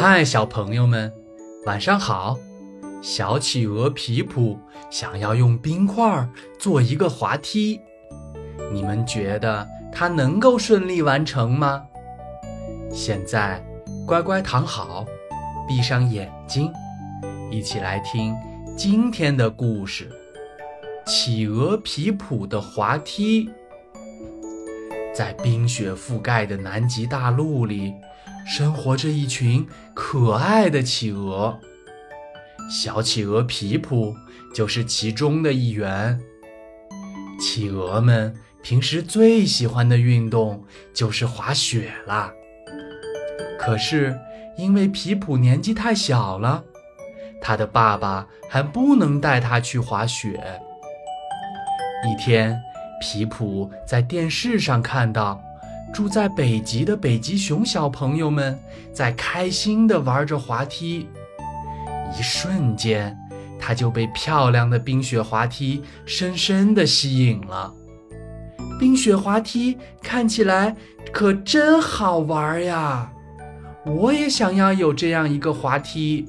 嗨，小朋友们，晚上好！小企鹅皮普想要用冰块做一个滑梯，你们觉得它能够顺利完成吗？现在乖乖躺好，闭上眼睛，一起来听今天的故事《企鹅皮普的滑梯》。在冰雪覆盖的南极大陆里。生活着一群可爱的企鹅，小企鹅皮普就是其中的一员。企鹅们平时最喜欢的运动就是滑雪啦。可是因为皮普年纪太小了，他的爸爸还不能带他去滑雪。一天，皮普在电视上看到。住在北极的北极熊小朋友们在开心地玩着滑梯，一瞬间，他就被漂亮的冰雪滑梯深深地吸引了。冰雪滑梯看起来可真好玩呀！我也想要有这样一个滑梯。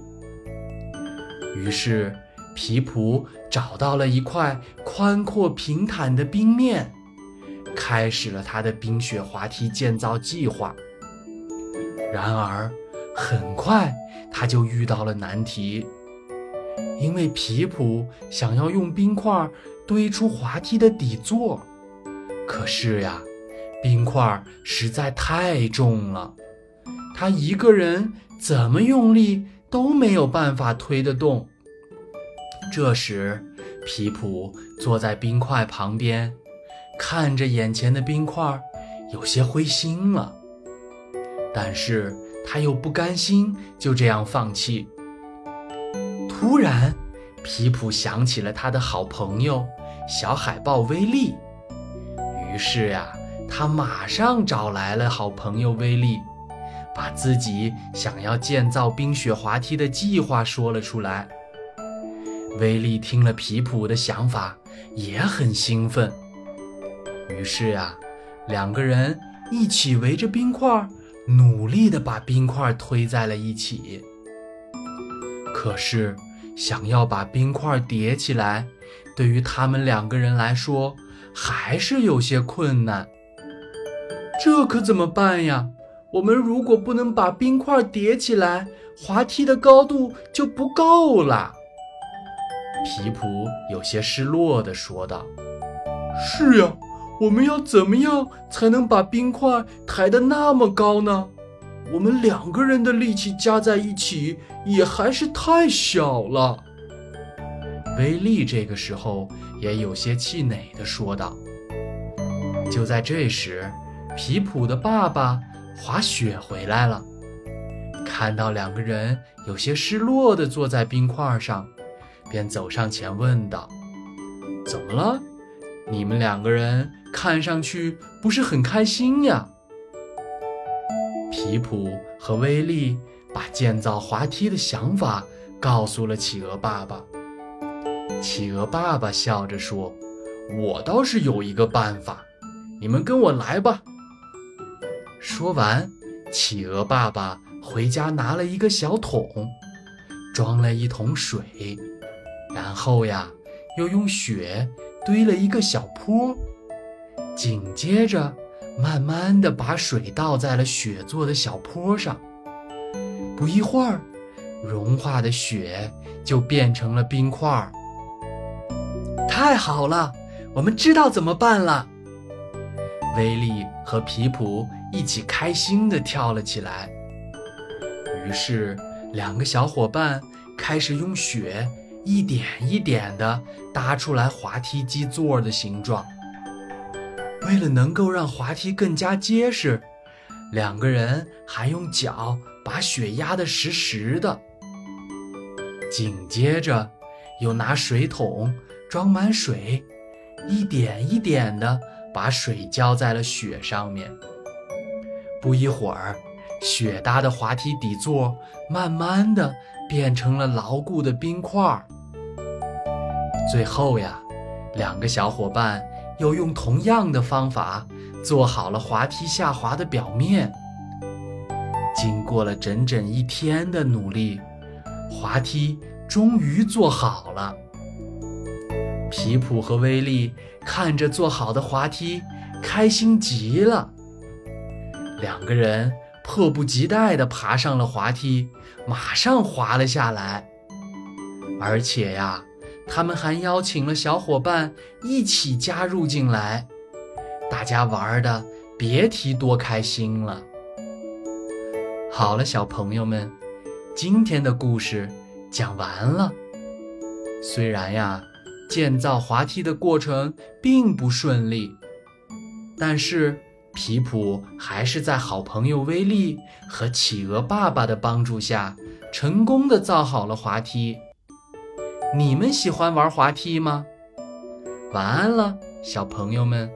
于是，皮普找到了一块宽阔平坦的冰面。开始了他的冰雪滑梯建造计划。然而，很快他就遇到了难题，因为皮普想要用冰块堆出滑梯的底座，可是呀，冰块实在太重了，他一个人怎么用力都没有办法推得动。这时，皮普坐在冰块旁边。看着眼前的冰块，有些灰心了。但是他又不甘心就这样放弃。突然，皮普想起了他的好朋友小海豹威利，于是呀，他马上找来了好朋友威利，把自己想要建造冰雪滑梯的计划说了出来。威利听了皮普的想法，也很兴奋。于是呀，两个人一起围着冰块，努力地把冰块推在了一起。可是，想要把冰块叠起来，对于他们两个人来说，还是有些困难。这可怎么办呀？我们如果不能把冰块叠起来，滑梯的高度就不够了。皮普有些失落地说道：“是呀。”我们要怎么样才能把冰块抬得那么高呢？我们两个人的力气加在一起也还是太小了。威利这个时候也有些气馁地说道。就在这时，皮普的爸爸滑雪回来了，看到两个人有些失落地坐在冰块上，便走上前问道：“怎么了？你们两个人？”看上去不是很开心呀。皮普和威利把建造滑梯的想法告诉了企鹅爸爸。企鹅爸爸笑着说：“我倒是有一个办法，你们跟我来吧。”说完，企鹅爸爸回家拿了一个小桶，装了一桶水，然后呀，又用雪堆了一个小坡。紧接着，慢慢的把水倒在了雪做的小坡上。不一会儿，融化的雪就变成了冰块。太好了，我们知道怎么办了。威利和皮普一起开心地跳了起来。于是，两个小伙伴开始用雪一点一点地搭出来滑梯基座的形状。为了能够让滑梯更加结实，两个人还用脚把雪压得实实的。紧接着，又拿水桶装满水，一点一点地把水浇在了雪上面。不一会儿，雪搭的滑梯底座慢慢地变成了牢固的冰块。最后呀，两个小伙伴。又用同样的方法做好了滑梯下滑的表面。经过了整整一天的努力，滑梯终于做好了。皮普和威利看着做好的滑梯，开心极了。两个人迫不及待地爬上了滑梯，马上滑了下来。而且呀，他们还邀请了小伙伴一起加入进来，大家玩的别提多开心了。好了，小朋友们，今天的故事讲完了。虽然呀，建造滑梯的过程并不顺利，但是皮普还是在好朋友威利和企鹅爸爸的帮助下，成功的造好了滑梯。你们喜欢玩滑梯吗？晚安了，小朋友们。